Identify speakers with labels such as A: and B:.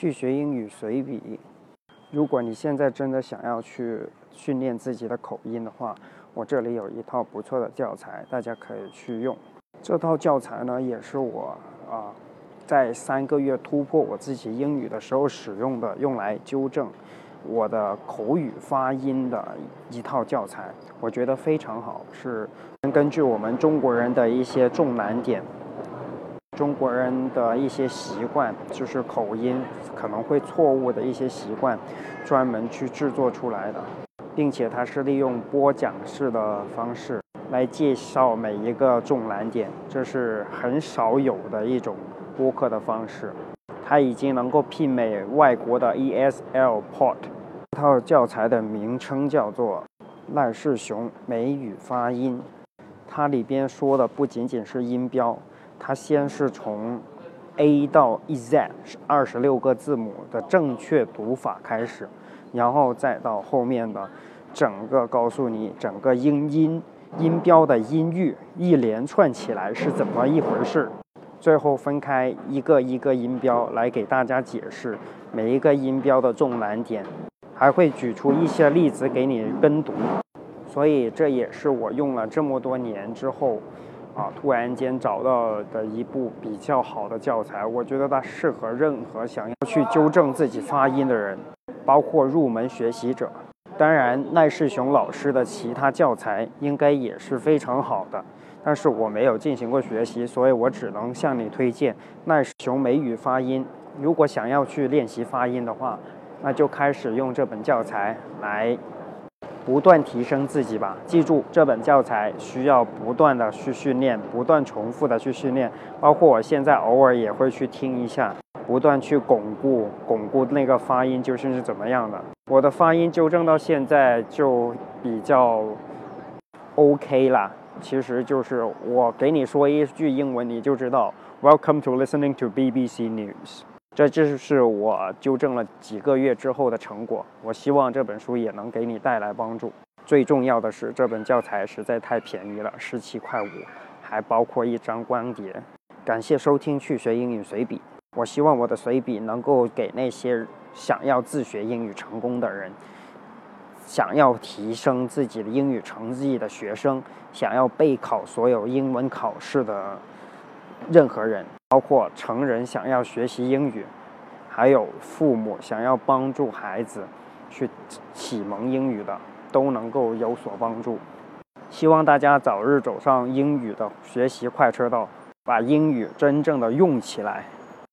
A: 去学英语随笔。如果你现在真的想要去训练自己的口音的话，我这里有一套不错的教材，大家可以去用。这套教材呢，也是我啊在三个月突破我自己英语的时候使用的，用来纠正我的口语发音的一套教材。我觉得非常好，是根据我们中国人的一些重难点。中国人的一些习惯，就是口音可能会错误的一些习惯，专门去制作出来的，并且它是利用播讲式的方式来介绍每一个重难点，这是很少有的一种播客的方式。它已经能够媲美外国的 ESL Pod。这套教材的名称叫做赖世雄美语发音，它里边说的不仅仅是音标。它先是从 A 到 Z 二十六个字母的正确读法开始，然后再到后面的整个告诉你整个音音音标的音域一连串起来是怎么一回事，最后分开一个一个音标来给大家解释每一个音标的重难点，还会举出一些例子给你跟读，所以这也是我用了这么多年之后。啊！突然间找到的一部比较好的教材，我觉得它适合任何想要去纠正自己发音的人，包括入门学习者。当然，赖世雄老师的其他教材应该也是非常好的，但是我没有进行过学习，所以我只能向你推荐赖世雄美语发音。如果想要去练习发音的话，那就开始用这本教材来。不断提升自己吧，记住这本教材需要不断的去训练，不断重复的去训练。包括我现在偶尔也会去听一下，不断去巩固巩固那个发音究竟是怎么样的。我的发音纠正到现在就比较 OK 啦。其实就是我给你说一句英文，你就知道 Welcome to listening to BBC News。这就是我纠正了几个月之后的成果。我希望这本书也能给你带来帮助。最重要的是，这本教材实在太便宜了，十七块五，还包括一张光碟。感谢收听去学英语随笔。我希望我的随笔能够给那些想要自学英语成功的人，想要提升自己的英语成绩的学生，想要备考所有英文考试的任何人。包括成人想要学习英语，还有父母想要帮助孩子去启蒙英语的，都能够有所帮助。希望大家早日走上英语的学习快车道，把英语真正的用起来。